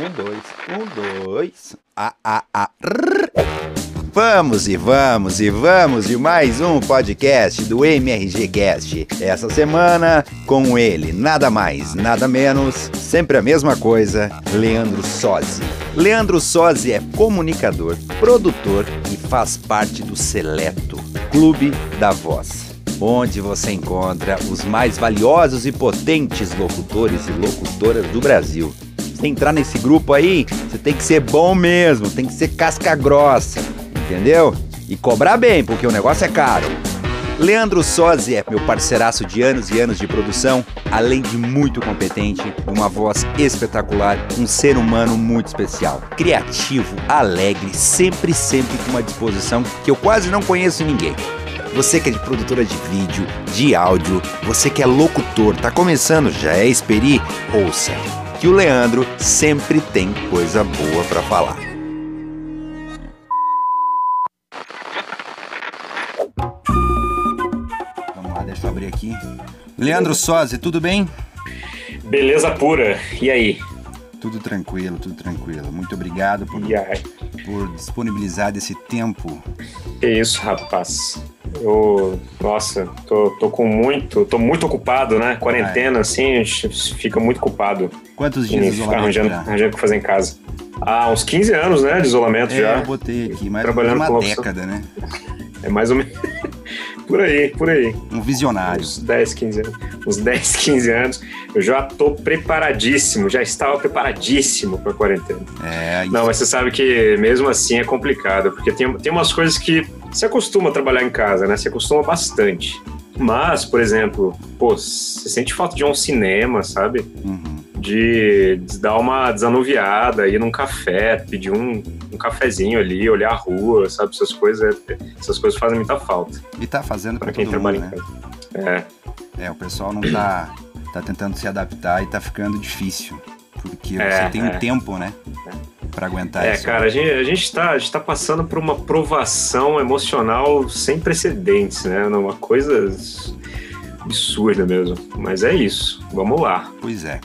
Um, dois, um, dois. Ah, ah, ah. Vamos e vamos e vamos de mais um podcast do MRG Cast. Essa semana com ele, nada mais, nada menos, sempre a mesma coisa, Leandro Sozzi. Leandro Sozzi é comunicador, produtor e faz parte do Seleto Clube da Voz onde você encontra os mais valiosos e potentes locutores e locutoras do Brasil. Entrar nesse grupo aí, você tem que ser bom mesmo, tem que ser casca grossa, entendeu? E cobrar bem, porque o negócio é caro. Leandro Sozzi é meu parceiraço de anos e anos de produção, além de muito competente, uma voz espetacular, um ser humano muito especial. Criativo, alegre, sempre, sempre com uma disposição que eu quase não conheço ninguém. Você que é de produtora de vídeo, de áudio, você que é locutor, tá começando, já é experi? Ouça, que o Leandro sempre tem coisa boa para falar. Vamos lá, deixa eu abrir aqui. Leandro Sozzi, tudo bem? Beleza pura. E aí? Tudo tranquilo, tudo tranquilo. Muito obrigado por, por disponibilizar esse tempo. Que isso, rapaz. Eu, nossa, tô, tô com muito, tô muito ocupado, né? Quarentena, ah, é. assim, fica muito ocupado. Quantos dias de isolamento arranjando, arranjando o que fazer em casa. Ah, uns 15 anos, né, de isolamento é, já. eu botei aqui, mais Trabalhando uma década, né? É mais ou menos... por aí, por aí. Um visionário. Uns 10, 15 anos. Uns 10, 15 anos. Eu já tô preparadíssimo, já estava preparadíssimo pra quarentena. É, isso. Não, mas você sabe que mesmo assim é complicado, porque tem, tem umas coisas que se acostuma a trabalhar em casa, né? Se acostuma bastante. Mas, por exemplo, pô, você sente falta de um cinema, sabe? Uhum. De, dar uma desanuviada, ir num café, pedir um, um cafezinho ali, olhar a rua, sabe? Essas coisas, essas coisas fazem muita falta. E tá fazendo para quem trabalha mundo, em casa. É. É, o pessoal não tá, tá tentando se adaptar e tá ficando difícil. Porque é, você tem é. um tempo, né? Para aguentar é, isso. É, cara, a gente, a gente tá, a gente tá passando por uma provação emocional sem precedentes, né? Uma coisa absurda mesmo. Mas é isso. Vamos lá. Pois é.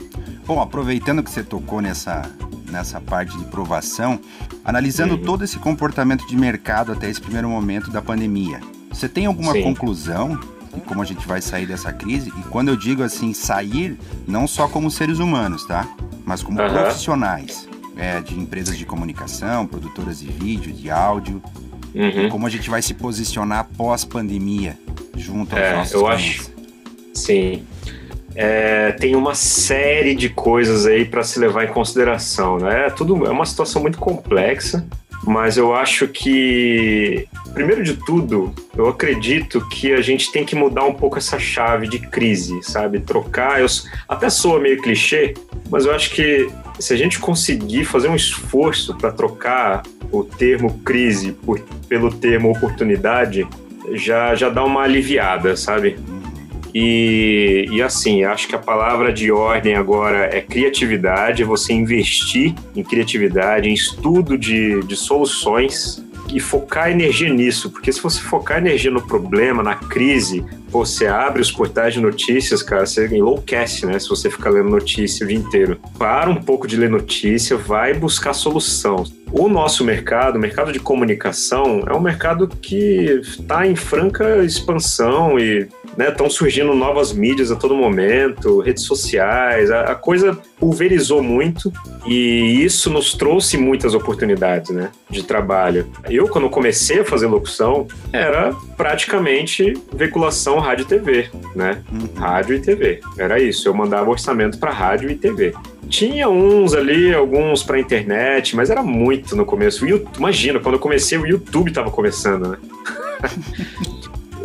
Bom, aproveitando que você tocou nessa, nessa parte de provação, analisando uhum. todo esse comportamento de mercado até esse primeiro momento da pandemia, você tem alguma Sim. conclusão de como a gente vai sair dessa crise? E quando eu digo assim, sair, não só como seres humanos, tá? Mas como uhum. profissionais é, de empresas de comunicação, produtoras de vídeo, de áudio. Uhum. Como a gente vai se posicionar pós-pandemia junto aos é, nossos eu clientes. acho. Sim. É, tem uma série de coisas aí para se levar em consideração, né? É tudo é uma situação muito complexa, mas eu acho que primeiro de tudo, eu acredito que a gente tem que mudar um pouco essa chave de crise, sabe? Trocar, eu até soa meio clichê, mas eu acho que se a gente conseguir fazer um esforço para trocar o termo crise por, pelo termo oportunidade, já, já dá uma aliviada, sabe? E, e assim, acho que a palavra de ordem agora é criatividade, é você investir em criatividade, em estudo de, de soluções e focar energia nisso, porque se você focar energia no problema, na crise, você abre os portais de notícias, cara, você enlouquece, né? Se você ficar lendo notícia o dia inteiro. Para um pouco de ler notícia, vai buscar solução. O nosso mercado, o mercado de comunicação, é um mercado que está em franca expansão e estão né, surgindo novas mídias a todo momento, redes sociais, a, a, coisa pulverizou muito e isso nos trouxe muitas oportunidades né, de trabalho. Eu, quando comecei a fazer locução, era praticamente veiculação rádio e TV, né? Uhum. Rádio e TV, era isso. Eu mandava orçamento para rádio e TV. Tinha uns ali, alguns para internet, mas era muito no começo. YouTube, imagina, quando eu comecei, o YouTube estava começando, né?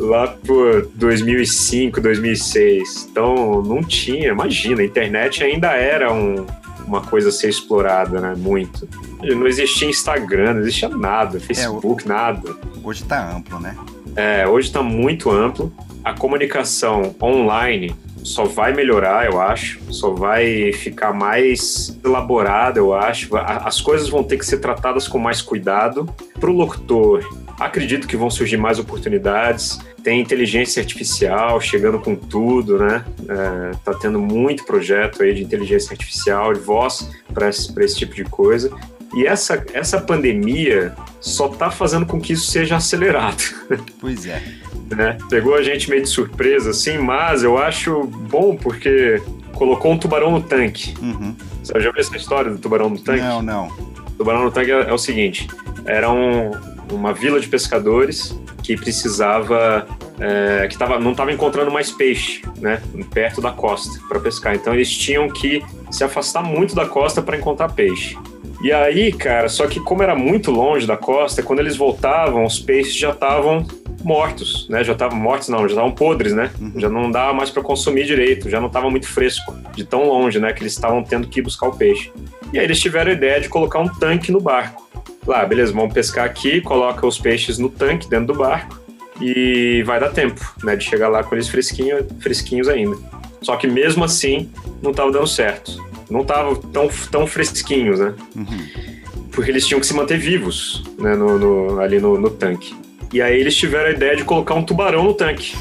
Lá por 2005, 2006. Então, não tinha, imagina, a internet ainda era um, uma coisa a ser explorada, né? Muito. Não existia Instagram, não existia nada, Facebook, é, nada. Hoje tá amplo, né? É, hoje está muito amplo. A comunicação online só vai melhorar, eu acho, só vai ficar mais elaborada, eu acho. As coisas vão ter que ser tratadas com mais cuidado. Para o locutor, acredito que vão surgir mais oportunidades. Tem inteligência artificial chegando com tudo, né? É, tá tendo muito projeto aí de inteligência artificial, de voz para esse, esse tipo de coisa. E essa, essa pandemia só tá fazendo com que isso seja acelerado. Pois é. né? Pegou a gente meio de surpresa, assim, mas eu acho bom porque colocou um tubarão no tanque. Uhum. Você já viu essa história do tubarão no tanque? Não, não. O tubarão no tanque é, é o seguinte: era um, uma vila de pescadores que precisava, é, que tava, não estava encontrando mais peixe, né, perto da costa para pescar. Então eles tinham que se afastar muito da costa para encontrar peixe. E aí, cara, só que como era muito longe da costa, quando eles voltavam, os peixes já estavam mortos, né? Já estavam mortos, não, já estavam podres, né? Uhum. Já não dava mais para consumir direito, já não estava muito fresco, de tão longe, né? Que eles estavam tendo que ir buscar o peixe. E aí eles tiveram a ideia de colocar um tanque no barco. Lá, beleza, vamos pescar aqui, coloca os peixes no tanque dentro do barco e vai dar tempo, né? De chegar lá com eles fresquinho, fresquinhos ainda. Só que mesmo assim, não estava dando certo. Não estavam tão, tão fresquinhos, né? Uhum. porque eles tinham que se manter vivos né, no, no- ali no, no tanque. E aí eles tiveram a ideia de colocar um tubarão no tanque.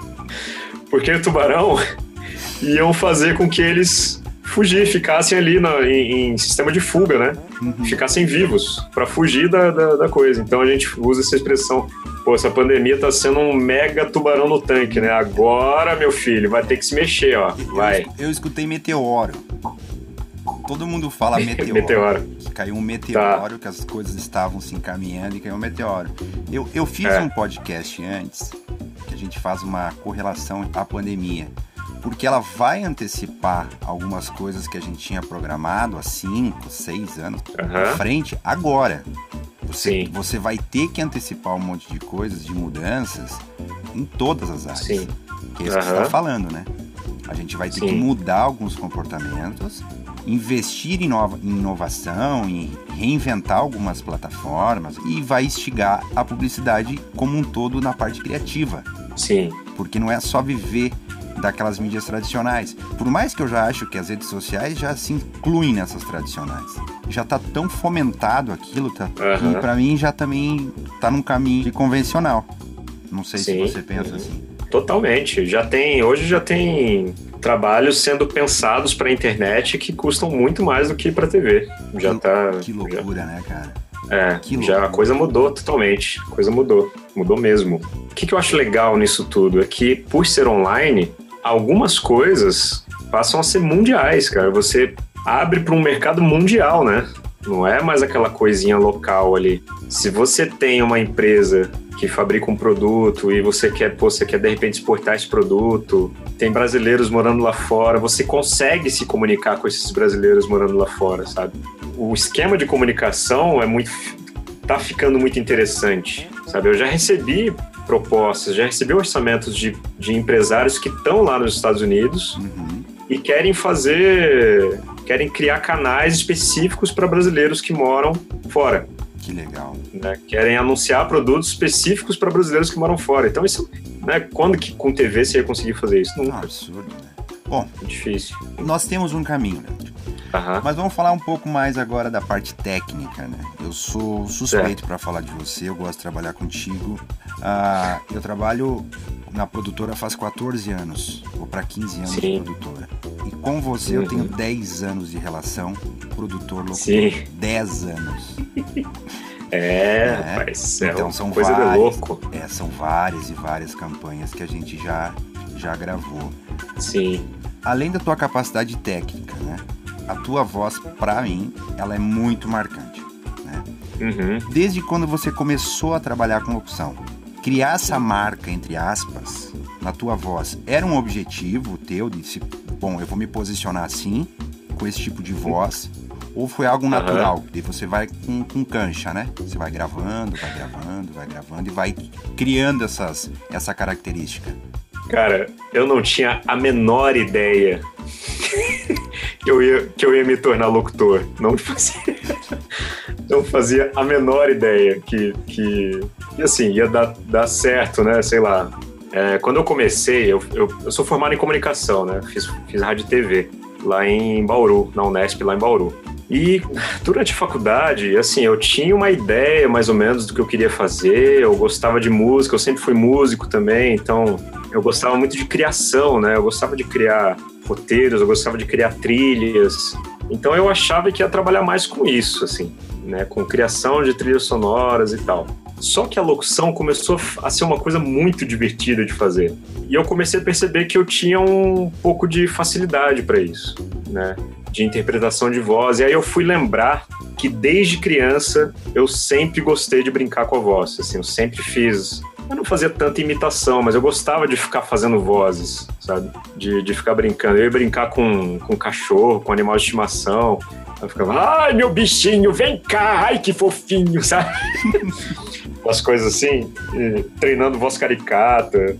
porque o tubarão iam fazer com que eles fugir, ficassem ali na- em, em sistema de fuga, né? Uhum. Ficassem vivos para fugir da, da, da coisa. Então a gente usa essa expressão. Pô, essa pandemia tá sendo um mega tubarão no tanque, né? Agora, meu filho, vai ter que se mexer, ó. Vai. Eu, eu escutei meteoro. Todo mundo fala meteoro. Meteoro. Que caiu um meteoro, que as coisas estavam se encaminhando e caiu um meteoro. Eu, eu fiz É. um podcast antes, que a gente faz uma correlação à pandemia. Porque ela vai antecipar algumas coisas que a gente tinha programado há 5, 6 anos Aham. frente agora. Você, Sim. você vai ter que antecipar um monte de coisas, de mudanças, em todas as áreas. Sim. Que é isso que você está falando, né? A gente vai ter Sim. que mudar alguns comportamentos, investir em, nova, em inovação, em reinventar algumas plataformas e vai instigar a publicidade como um todo na parte criativa. Sim. Porque não é só viver daquelas mídias tradicionais. Por mais que eu já acho que as redes sociais já se incluem nessas tradicionais. Já tá tão fomentado aquilo, tá, que Aham. pra mim já também tá num caminho de convencional. Não sei Sim. se você pensa Uhum. assim. Totalmente. Já tem, hoje já tem trabalhos sendo pensados para a internet que custam muito mais do que para TV. Já Que- tá. Que loucura, né, cara? já- é, que já a coisa mudou totalmente. A coisa mudou. Mudou mesmo. O que, que eu acho legal nisso tudo é que, por ser online, algumas coisas passam a ser mundiais, cara. Você abre para um mercado mundial, né? Não é mais aquela coisinha local ali. Se você tem uma empresa que fabrica um produto e você quer, pô, você quer de repente exportar esse produto, tem brasileiros morando lá fora, você consegue se comunicar com esses brasileiros morando lá fora, sabe? O esquema de comunicação é muito tá ficando muito interessante, sabe? Eu já recebi propostas, já recebi orçamentos de, de empresários que estão lá nos Estados Unidos Uhum. e querem fazer, querem criar canais específicos para brasileiros que moram fora, Que legal. né? Querem anunciar produtos específicos para brasileiros que moram fora. Então isso, né? Quando que com TV você ia conseguir fazer isso? Um Nunca. absurdo, né? Bom, É difícil. nós temos um caminho, Leandro. Aham. Mas vamos falar um pouco mais agora da parte técnica, né? Eu sou suspeito para falar de você, eu gosto de trabalhar contigo. Ah, eu trabalho na produtora faz 14 anos, ou para 15 anos de Sim. produtora. E com você eu Uhum. tenho 10 anos de relação produtor-locutor. Sim. 10 anos. É, É. rapaz, é Então uma são coisa de várias. louco. É, são várias e várias campanhas que a gente já, já gravou. Sim. além da tua capacidade técnica, né? A tua voz, pra mim, ela é muito marcante. Né? Uhum. Desde quando você começou a trabalhar com locução, criar essa marca, entre aspas, na tua voz, era um objetivo teu de se, bom, eu vou me posicionar assim, com esse tipo de voz, ou foi algo natural? E você vai com, com cancha, né? Você vai gravando, vai gravando, vai gravando e vai criando essas, essa característica. Cara, eu não tinha a menor ideia que eu ia, que eu ia me tornar locutor. Não fazia, não fazia a menor ideia que, que, que assim, ia dar, dar certo, né? Sei lá. É, quando eu comecei, eu, eu, eu sou formado em comunicação, né? Fiz, fiz rádio e TV lá em Bauru, na Unesp, lá em Bauru. E durante a faculdade, assim, eu tinha uma ideia mais ou menos do que eu queria fazer, eu gostava de música, eu sempre fui músico também, então eu gostava muito de criação, né? Eu gostava de criar roteiros, eu gostava de criar trilhas. Então eu achava que ia trabalhar mais com isso, assim, né? Com criação de trilhas sonoras e tal. Só que a locução começou a ser uma coisa muito divertida de fazer. E eu comecei a perceber que eu tinha um pouco de facilidade para isso, né? De interpretação de voz. E aí eu fui lembrar que desde criança eu sempre gostei de brincar com a voz. Assim, eu sempre fiz eu não fazia tanta imitação, mas eu gostava de ficar fazendo vozes, sabe? De, de ficar brincando. Eu ia brincar com, com cachorro, com animal de estimação. Eu ficava, ai, meu bichinho, vem cá, ai, que fofinho, sabe? Umas coisas assim, treinando voz caricata,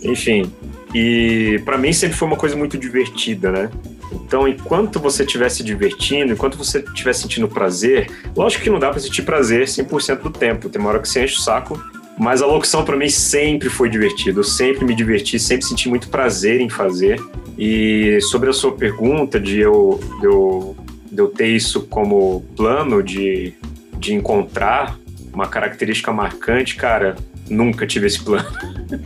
enfim. E para mim sempre foi uma coisa muito divertida, né? Então, enquanto você estiver se divertindo, enquanto você estiver sentindo prazer, lógico que não dá para sentir prazer 100% do tempo. Tem uma hora que você enche o saco mas a locução para mim sempre foi divertido. Eu sempre me diverti, sempre senti muito prazer em fazer. E sobre a sua pergunta de eu, de eu, de eu ter isso como plano de, de encontrar uma característica marcante, cara, nunca tive esse plano.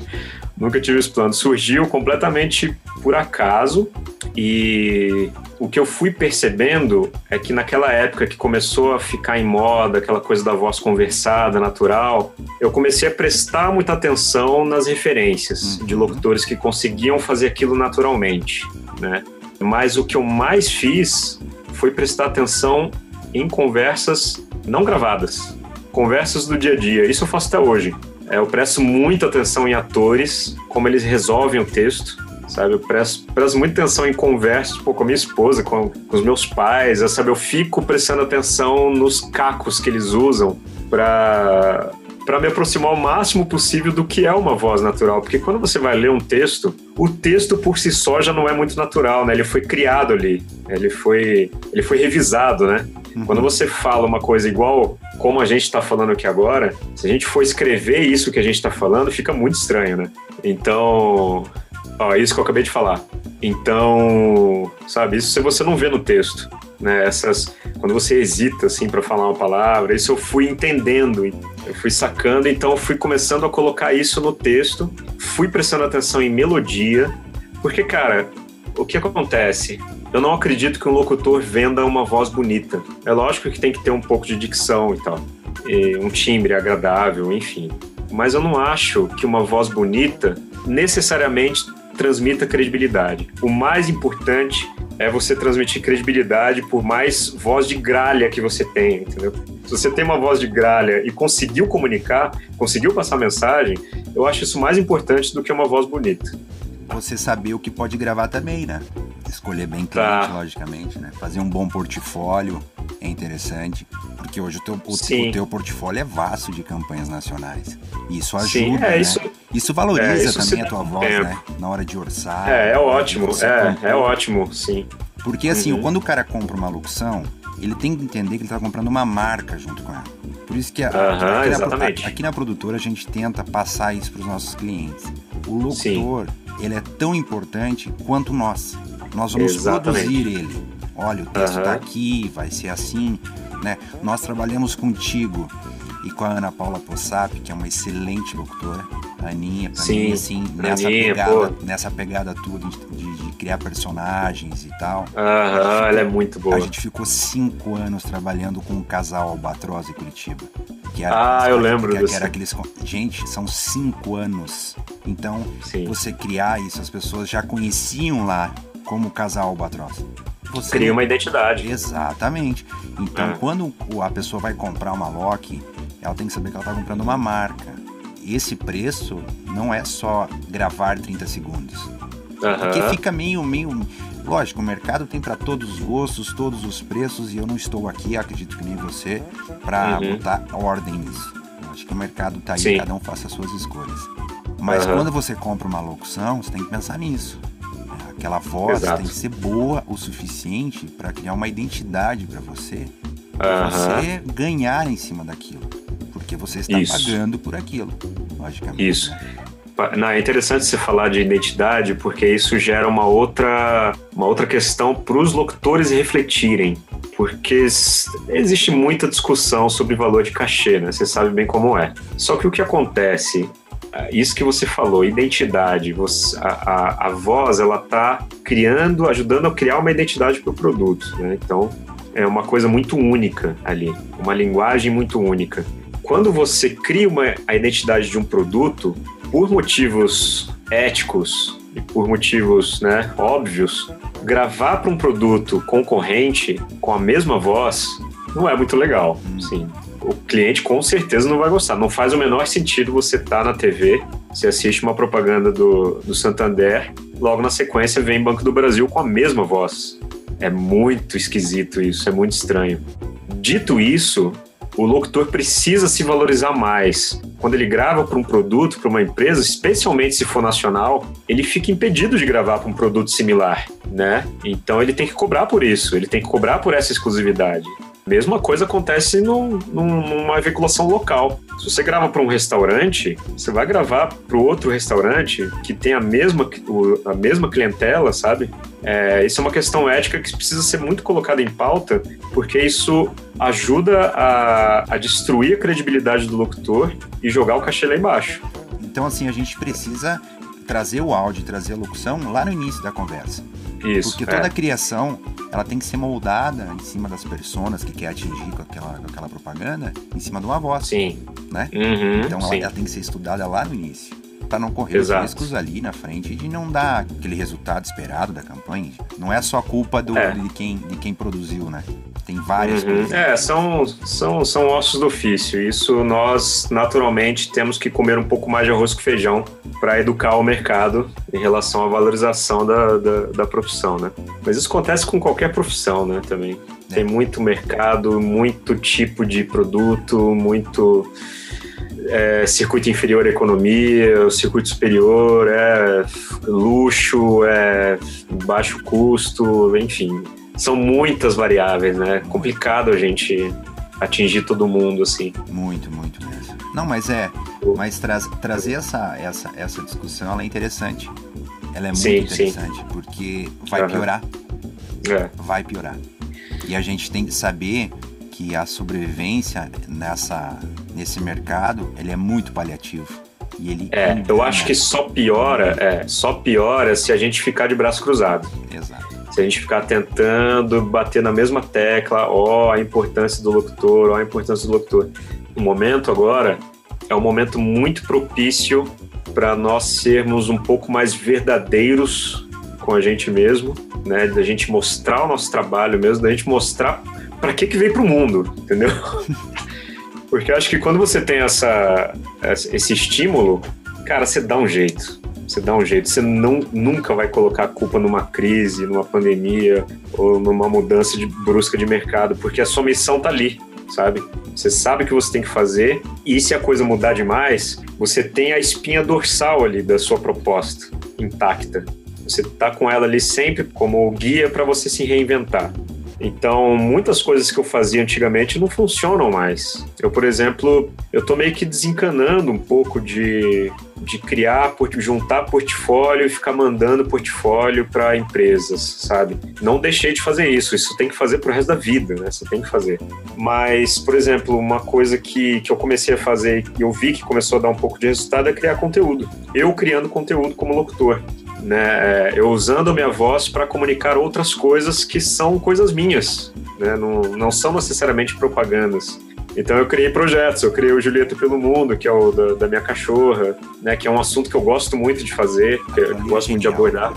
nunca tive esse plano. Surgiu completamente por acaso e o que eu fui percebendo é que naquela época que começou a ficar em moda, aquela coisa da voz conversada, natural, eu comecei a prestar muita atenção nas referências de uhum. locutores que conseguiam fazer aquilo naturalmente, né? Mas o que eu mais fiz foi prestar atenção em conversas não gravadas, conversas do dia a dia. Isso eu faço até hoje. É, eu presto muita atenção em atores, como eles resolvem o texto sabe? Eu presto, presto muita atenção em conversas pô, com a minha esposa, com, com os meus pais, sabe? Eu fico prestando atenção nos cacos que eles usam para para me aproximar o máximo possível do que é uma voz natural, porque quando você vai ler um texto, o texto por si só já não é muito natural, né? Ele foi criado ali, ele foi ele foi revisado, né? Uhum. Quando você fala uma coisa igual como a gente está falando aqui agora, se a gente for escrever isso que a gente está falando, fica muito estranho, né? Então, Ó, isso que eu acabei de falar. Então, sabe, isso você não vê no texto, né? Essas, quando você hesita assim para falar uma palavra, isso eu fui entendendo, eu fui sacando, então eu fui começando a colocar isso no texto, fui prestando atenção em melodia, porque cara, o que acontece? Eu não acredito que um locutor venda uma voz bonita. É lógico que tem que ter um pouco de dicção e tal, e um timbre agradável, enfim. Mas eu não acho que uma voz bonita necessariamente transmita credibilidade. O mais importante é você transmitir credibilidade por mais voz de gralha que você tenha, entendeu? Se você tem uma voz de gralha e conseguiu comunicar, conseguiu passar mensagem, eu acho isso mais importante do que uma voz bonita. Você saber o que pode gravar também, né? Escolher bem cliente, tá. logicamente, né? Fazer um bom portfólio é interessante, porque hoje o teu, o, o teu portfólio é vasto de campanhas nacionais. E isso ajuda, Sim, é, né? Isso, isso valoriza é, isso também a tua voz, tempo. né? Na hora de orçar. É, é ótimo, é, é ótimo, sim. Porque assim, uhum. quando o cara compra uma locução, ele tem que entender que ele está comprando uma marca junto com ela. Por isso que a, uhum, aqui, na, aqui, na, produtora a gente tenta passar isso para os nossos clientes. O locutor, sim. ele é tão importante quanto nós. Nós vamos Exatamente. produzir ele. Olha, o texto está uhum. aqui, vai ser assim, né? Nós trabalhamos contigo e com a Ana Paula Possap, que é uma excelente locutora. Aninha, pra Sim, mim, assim, nessa, Aninha, pegada, nessa pegada tua de, de, criar personagens e tal. Aham, ela é muito boa. A gente ficou cinco anos trabalhando com o um casal Albatroz e Curitiba. Que era, ah, eu lembro que, que era aqueles Gente, são cinco anos. Então, Sim. você criar isso, as pessoas já conheciam lá como casal Albatroz. Você cria uma identidade. Exatamente. Então, é. quando a pessoa vai comprar uma Loki, ela tem que saber que ela está comprando uma marca. Esse preço não é só gravar 30 segundos. Uhum. Porque fica meio, meio. Lógico, o mercado tem para todos os gostos, todos os preços, e eu não estou aqui, acredito que nem você, para uhum. botar ordem nisso. Eu acho que o mercado está aí, Sim. cada um faça as suas escolhas. Mas uhum. quando você compra uma locução, você tem que pensar nisso. Aquela voz Exato. tem que ser boa o suficiente para criar uma identidade para você, para você ganhar em cima daquilo, porque você está Isso. pagando por aquilo, logicamente. Isso. Não, é interessante você falar de identidade, porque isso gera uma outra, uma outra questão para os locutores refletirem. Porque existe muita discussão sobre valor de cachê, né? Você sabe bem como é. Só que o que acontece é, isso que você falou, identidade, você, a, a, a, voz, ela está criando, ajudando a criar uma identidade para o produto, né? Então, é uma coisa muito única ali, uma linguagem muito única. Quando você cria uma, a identidade de um produto, por motivos éticos e por motivos né, óbvios, gravar para um produto concorrente com a mesma voz não é muito legal, sim o cliente com certeza não vai gostar. Não faz o menor sentido você estar tá na TV, você assiste uma propaganda do, do Santander, logo na sequência vem Banco do Brasil com a mesma voz. É muito esquisito isso, é muito estranho. Dito isso, o locutor precisa se valorizar mais. Quando ele grava para um produto, para uma empresa, especialmente se for nacional, ele fica impedido de gravar para um produto similar, né? Então ele tem que cobrar por isso, ele tem que cobrar por essa exclusividade. Mesma coisa acontece num, numa veiculação local. Se você grava para um restaurante, você vai gravar para outro restaurante que tem a mesma, a mesma clientela, sabe? É, isso é uma questão ética que precisa ser muito colocada em pauta, porque isso ajuda a, a destruir a credibilidade do locutor e jogar o cachê lá embaixo. Então, assim, a gente precisa trazer o áudio, trazer a locução lá no início da conversa. Isso. Porque toda é. criação ela tem que ser moldada em cima das pessoas que quer atingir com aquela, com aquela propaganda, em cima de uma voz. Sim. Né? Uhum, então ela, ela, tem que ser estudada lá no início. Para não correr Exato. os riscos ali na frente de não dar aquele resultado esperado da campanha. Não é só culpa do, é. de, quem, de quem produziu, né? Tem várias uhum. coisas. É, são, são, são ossos do ofício. Isso nós, naturalmente, temos que comer um pouco mais de arroz com feijão para educar o mercado em relação à valorização da, da, da, profissão, né? Mas isso acontece com qualquer profissão, né, também. É. Tem muito mercado, muito tipo de produto, muito... É, circuito inferior é economia, o circuito superior é luxo, é baixo custo, enfim são muitas variáveis, né? É complicado a gente atingir todo mundo, assim. Muito, muito mesmo. Não, mas é, mas tra trazer essa, essa, essa discussão ela é interessante. Ela é muito sim, interessante, sim. porque vai uhum. piorar. É. Vai piorar. E a gente tem que saber que a sobrevivência nessa, nesse mercado ele é muito paliativo. E ele é, eu acho que só piora, é, só piora se a gente ficar de braço cruzado. Exato. Se a gente ficar tentando bater na mesma tecla, ó, a importância do locutor, ó, a importância do locutor. O momento agora é um momento muito propício para nós sermos um pouco mais verdadeiros com a gente mesmo, né? Da gente mostrar o nosso trabalho mesmo, da gente mostrar para que que veio para o mundo, entendeu? Porque eu acho que quando você tem essa, esse estímulo, cara, você dá um jeito. Você dá um jeito. Você não, nunca vai colocar a culpa numa crise, numa pandemia ou numa mudança de brusca de mercado, porque a sua missão tá ali, sabe? Você sabe o que você tem que fazer e se a coisa mudar demais, você tem a espinha dorsal ali da sua proposta intacta. Você tá com ela ali sempre como guia para você se reinventar. Então, muitas coisas que eu fazia antigamente não funcionam mais. Eu, por exemplo, eu tô meio que desencanando um pouco de, de criar, juntar portfólio e ficar mandando portfólio para empresas, sabe? Não deixei de fazer isso, isso tem que fazer pro resto da vida, né? Você tem que fazer. Mas, por exemplo, uma coisa que, que eu comecei a fazer e eu vi que começou a dar um pouco de resultado é criar conteúdo. Eu criando conteúdo como locutor né, eu usando a minha voz para comunicar outras coisas que são coisas minhas, né, não, não são necessariamente propagandas. Então eu criei projetos, eu criei o Julieta pelo Mundo, que é o da, da minha cachorra, né, que é um assunto que eu gosto muito de fazer, que eu gosto muito de abordar,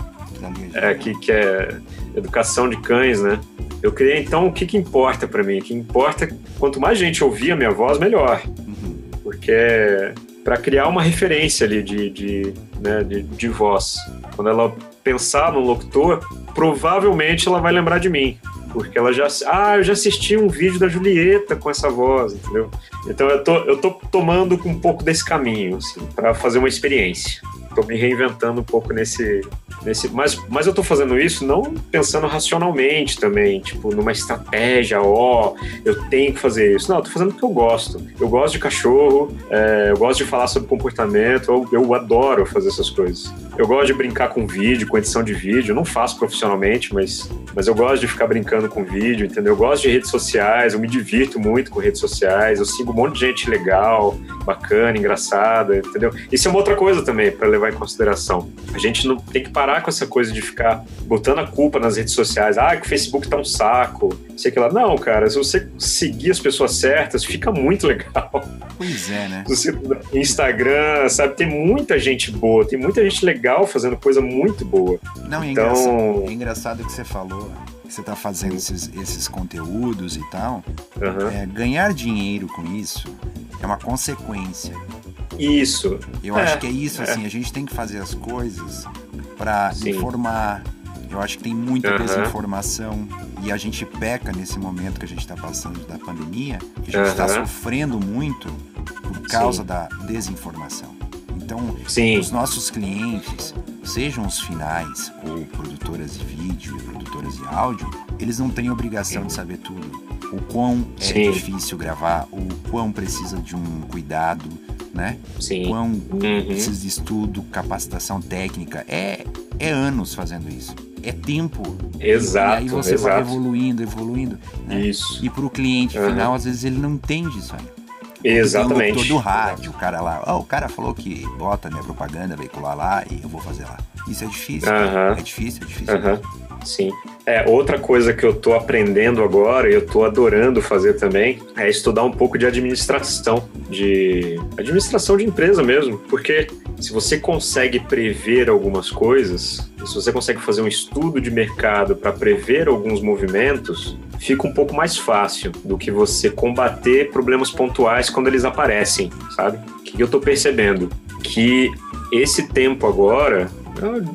é, que, que é educação de cães, né. Eu criei então o que, que importa para mim, o que importa quanto mais gente ouvir a minha voz, melhor, uhum. porque para criar uma referência ali de, de, né, de, de voz. Quando ela pensar no locutor, provavelmente ela vai lembrar de mim. Porque ela já. Ah, eu já assisti um vídeo da Julieta com essa voz, entendeu? Então eu tô, eu tô tomando um pouco desse caminho, assim, para fazer uma experiência. tô me reinventando um pouco nesse. Nesse mas, mas eu tô fazendo isso não pensando racionalmente também, tipo, numa estratégia, ó, eu tenho que fazer isso. Não, eu tô fazendo porque eu gosto. Eu gosto de cachorro, é, eu gosto de falar sobre comportamento, eu, eu adoro fazer essas coisas. Eu gosto de brincar com vídeo, com edição de vídeo. Eu não faço profissionalmente, mas, mas eu gosto de ficar brincando com vídeo, entendeu? Eu gosto de redes sociais, eu me divirto muito com redes sociais, eu sigo um monte de gente legal, bacana, engraçada, entendeu? Isso é uma outra coisa também para levar em consideração. A gente não tem que parar com essa coisa de ficar botando a culpa nas redes sociais. Ah, que o Facebook tá um saco, sei que lá. Não, cara, se você seguir as pessoas certas, fica muito legal. Pois é, né? Você, Instagram, sabe? Tem muita gente boa, tem muita gente legal fazendo coisa muito boa. Não, é, então... engraçado, é engraçado que você falou que você está fazendo esses, esses conteúdos e tal. Uhum. É, ganhar dinheiro com isso é uma consequência. Isso. Eu é, acho que é isso, é. assim, a gente tem que fazer as coisas para informar. Eu acho que tem muita uhum. desinformação e a gente peca nesse momento que a gente está passando da pandemia, que a gente está uhum. sofrendo muito por causa Sim. da desinformação. Então, Sim. os nossos clientes, sejam os finais ou produtoras de vídeo e produtoras de áudio, eles não têm obrigação de saber tudo. O quão é Sim. difícil gravar, o quão precisa de um cuidado, né? Sim. Quão uhum. precisa de estudo, capacitação técnica. É, é anos fazendo isso. É tempo. Exato. E aí você exato. vai evoluindo, evoluindo. Né? Isso. E para o cliente uhum. final, às vezes ele não entende isso aí. Exatamente. Tem um do rádio, o cara lá, oh, o cara falou que bota minha propaganda veicular lá e eu vou fazer lá. Isso é difícil, uh -huh. é difícil, é difícil. Uh -huh. Sim. É, outra coisa que eu tô aprendendo agora e eu tô adorando fazer também é estudar um pouco de administração, de administração de empresa mesmo, porque se você consegue prever algumas coisas, se você consegue fazer um estudo de mercado para prever alguns movimentos, fica um pouco mais fácil do que você combater problemas pontuais quando eles aparecem, sabe? O que eu estou percebendo? Que esse tempo agora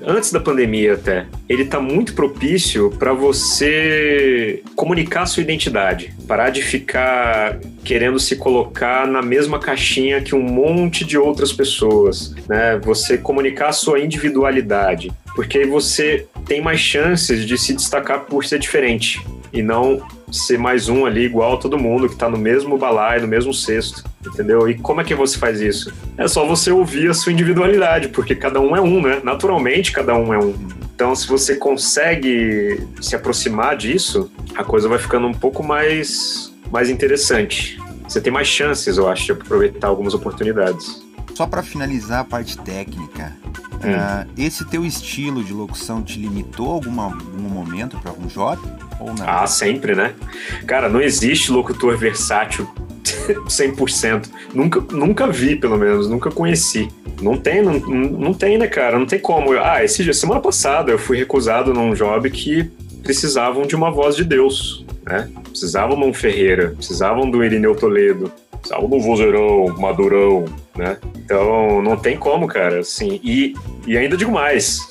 antes da pandemia até, ele está muito propício para você comunicar sua identidade, parar de ficar querendo se colocar na mesma caixinha que um monte de outras pessoas, né? Você comunicar sua individualidade, porque aí você tem mais chances de se destacar por ser diferente e não ser mais um ali igual a todo mundo que está no mesmo balaio, no mesmo cesto, entendeu? E como é que você faz isso? É só você ouvir a sua individualidade, porque cada um é um, né? Naturalmente cada um é um. Então, se você consegue se aproximar disso, a coisa vai ficando um pouco mais, mais interessante. Você tem mais chances, eu acho, de aproveitar algumas oportunidades. Só para finalizar a parte técnica, hum. uh, esse teu estilo de locução te limitou alguma, algum momento para algum job? Ou não? Ah, sempre, né? Cara, não existe locutor versátil 100%. Nunca, nunca vi, pelo menos, nunca conheci. Não tem, não, não tem, né, cara? Não tem como. Ah, esse semana passada eu fui recusado num job que precisavam de uma voz de Deus, né? Precisavam de um Ferreira, precisavam do Irineu Toledo, precisavam do vozeirão, Madurão, né? Então, não tem como, cara, assim. E, e ainda digo mais.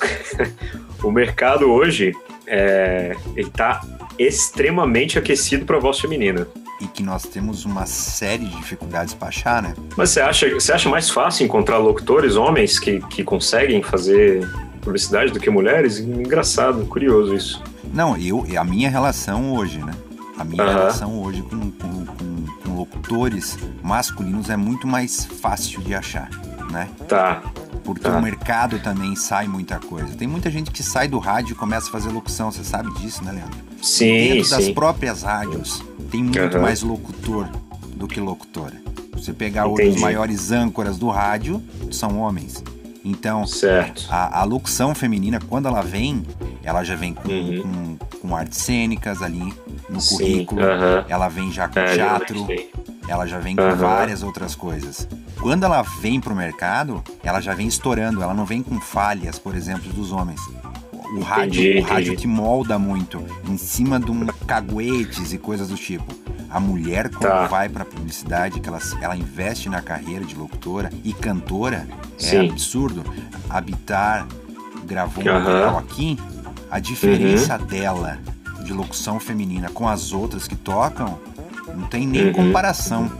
o mercado hoje, é, ele tá extremamente aquecido para a voz feminina. E que nós temos uma série de dificuldades para achar, né? Mas você acha, você acha mais fácil encontrar locutores, homens, que, que conseguem fazer publicidade do que mulheres? Engraçado, curioso isso. Não, eu, a minha relação hoje, né? A minha uh -huh. relação hoje com, com locutores masculinos é muito mais fácil de achar, né? Tá porque tá. o mercado também sai muita coisa. Tem muita gente que sai do rádio e começa a fazer locução, você sabe disso, né, Leandro? Sim, Dentro sim. das próprias rádios, tem muito uhum. mais locutor do que locutora. Você pegar Entendi. os maiores âncoras do rádio, são homens. Então, certo. A, a locução feminina, quando ela vem, ela já vem com, uhum. com, com artes cênicas ali no Sim, currículo, uhum. ela vem já com é, teatro, ela já vem com uhum. várias outras coisas. Quando ela vem pro mercado, ela já vem estourando, ela não vem com falhas, por exemplo, dos homens. O rádio, entendi, o rádio te molda muito em cima de um caguetes e coisas do tipo. A mulher, quando tá. vai pra publicidade, que ela, ela investe na carreira de locutora e cantora, é Sim. é absurdo. Habitar gravou um material aqui, a diferença uhum. dela de locução feminina com as outras que tocam não tem nem uhum. comparação. Né?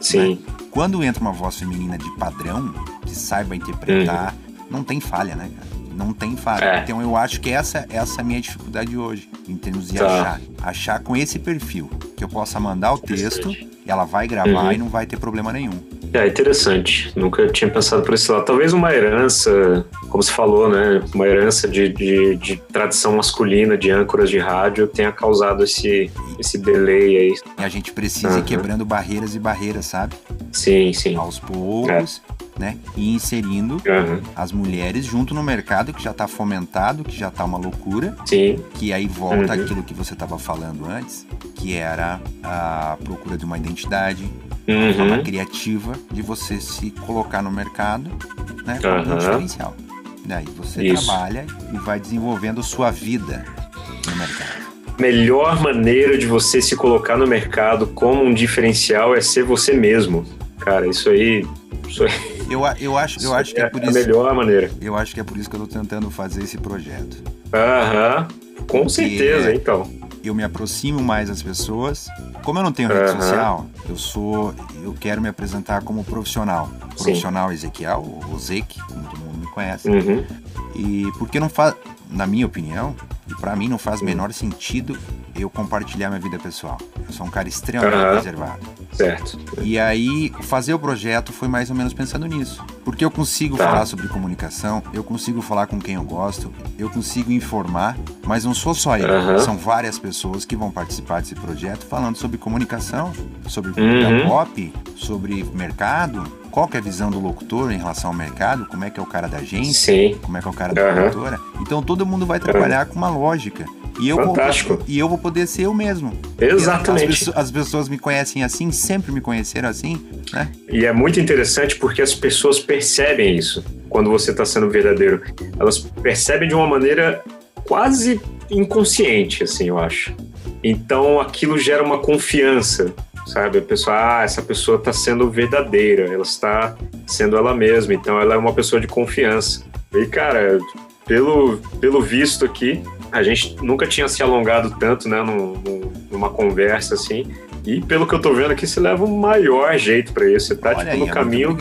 Sim. Né? Quando entra uma voz feminina de padrão, que saiba interpretar, uhum. não tem falha, né, cara? Não tem falha. É. Então eu acho que essa, essa é a minha dificuldade hoje, em termos de tá. achar. Achar com esse perfil, que eu possa mandar o texto, ela vai gravar uhum. e não vai ter problema nenhum. É interessante. Nunca tinha pensado por esse lado. Talvez uma herança, como você falou, né? Uma herança de, de, de tradição masculina de âncoras de rádio tenha causado esse, esse delay aí. E a gente precisa uhum. ir quebrando barreiras e barreiras, sabe? Sim, sim. Aos poucos. É né? E inserindo uhum. as mulheres junto no mercado que já está fomentado, que já está uma loucura. Sim. Que aí volta uhum. aquilo que você estava falando antes, que era a procura de uma identidade, uhum. uma forma criativa de você se colocar no mercado, né? Como um diferencial. Daí você Isso. trabalha e vai desenvolvendo sua vida no mercado melhor maneira de você se colocar no mercado como um diferencial é ser você mesmo. Cara, isso aí. Isso aí eu, eu acho, eu acho que é, é por isso. a melhor maneira. Eu acho que é por isso que eu tô tentando fazer esse projeto. Aham. Com Porque certeza, então. Eu me aproximo mais das pessoas. Como eu não tenho rede social, eu sou. Eu quero me apresentar como profissional. Profissional Sim. Ezequiel, o Zeke, como todo mundo me conhece. Uhum. E porque não faz. Na minha opinião, e para mim não faz o menor sentido eu compartilhar minha vida pessoal. Eu sou um cara extremamente uhum. reservado. Certo. E aí, fazer o projeto foi mais ou menos pensando nisso. Porque eu consigo tá. falar sobre comunicação, eu consigo falar com quem eu gosto, eu consigo informar, mas não sou só eu. Uhum. São várias pessoas que vão participar desse projeto falando sobre comunicação, sobre cultura uhum. pop, sobre mercado, qual é a visão do locutor em relação ao mercado, como é que é o cara da agência, Sim. como é que é o cara da uhum. produtora. Então todo mundo vai trabalhar uhum. com uma lógica. E eu, Fantástico. Vou, e eu vou poder ser eu mesmo. Exatamente. As, as, pessoas me conhecem assim, sempre me conheceram assim, né? E é muito interessante porque as pessoas percebem isso quando você está sendo verdadeiro. Elas percebem de uma maneira quase inconsciente, assim, eu acho. Então aquilo gera uma confiança, sabe? A pessoa, ah, essa pessoa está sendo verdadeira, ela está sendo ela mesma, então ela é uma pessoa de confiança. E, cara, pelo, pelo visto aqui, a gente nunca tinha se alongado tanto, né, numa conversa assim. E pelo que eu tô vendo aqui, você leva o maior jeito para isso. Você tá Olha tipo, aí, no caminho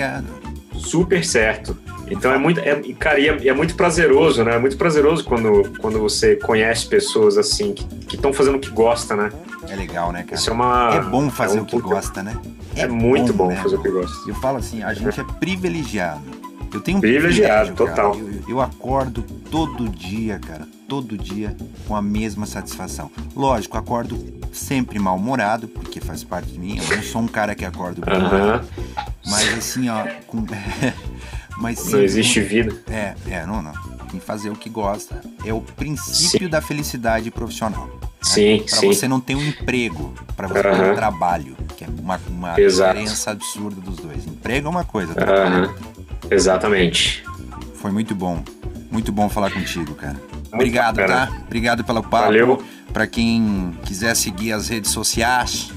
super certo. Então é muito, é, cara, e é, é, muito prazeroso, né? É muito prazeroso quando, quando você conhece pessoas assim que estão fazendo o que gosta, né? É legal, né, cara? Isso é, uma, é bom fazer é um o que gosta, né? É, é muito bom, bom fazer o que gosta. Eu falo assim, a gente é privilegiado. Eu tenho um privilegiado, total. Eu, eu acordo todo dia, cara, todo dia com a mesma satisfação. Lógico, acordo sempre mal-humorado, porque faz parte de mim. Eu não sou um cara que acordo mal-humorado. Mas assim, ó, com... Mas não existe vida. É, é, não, não. Tem que fazer o que gosta. É o princípio sim. da felicidade profissional. Né? Sim, pra sim. você não ter um emprego, para você ter um trabalho, que é uma, uma diferença absurda dos dois. Emprego é uma coisa, é Exatamente. Foi muito bom. Muito bom falar contigo, cara. Obrigado, tá? Obrigado pelo papo. Valeu. Para quem quiser seguir as redes sociais,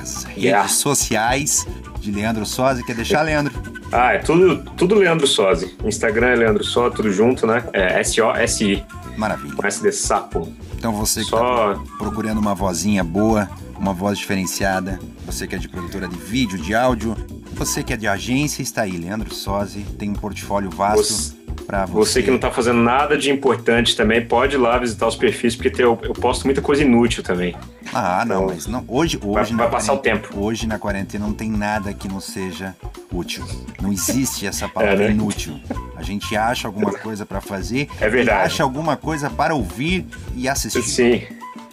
as redes yeah. sociais de Leandro Sozzi, quer deixar, Leandro? Ah, é tudo, tudo Leandro Sozzi. Instagram é Leandro Sozzi, tudo junto, né? É S-O-S-I. Maravilha. Com S de sapo. Então você que Só... tá procurando uma vozinha boa, uma voz diferenciada, você que é de produtora de vídeo, de áudio, você que é de agência, está aí, Leandro Sozzi, tem um portfólio vasto. Você para você. Você que não está fazendo nada de importante também, pode ir lá visitar os perfis, porque eu, eu posto muita coisa inútil também. Ah, não, então, mas não, hoje, hoje vai, vai passar o tempo. Hoje na quarentena não tem nada que não seja útil. Não existe essa palavra é, né? inútil. A gente acha alguma coisa para fazer, é verdade. acha alguma coisa para ouvir e assistir. Sim.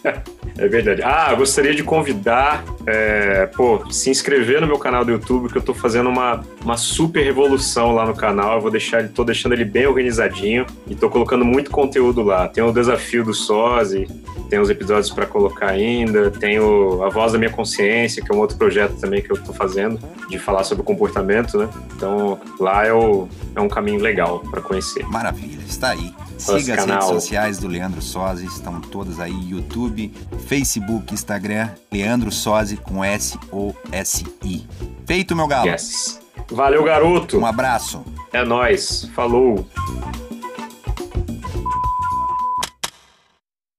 É verdade. Ah, gostaria de convidar, é, pô, se inscrever no meu canal do YouTube, que eu tô fazendo uma, uma super revolução lá no canal. Eu vou deixar ele, tô deixando ele bem organizadinho e tô colocando muito conteúdo lá. Tem o desafio do Sozi, tem os episódios para colocar ainda, tem o A Voz da Minha Consciência, que é um outro projeto também que eu tô fazendo, de falar sobre o comportamento, né? Então lá é, o, é um caminho legal para conhecer. Maravilha, está aí. Siga as redes sociais do Leandro Sozzi, estão todas aí, YouTube, Facebook, Instagram, Leandro Sozzi com S-O-S-I. Feito, meu galo. Yes. Valeu, garoto. Um abraço. É nós. Falou.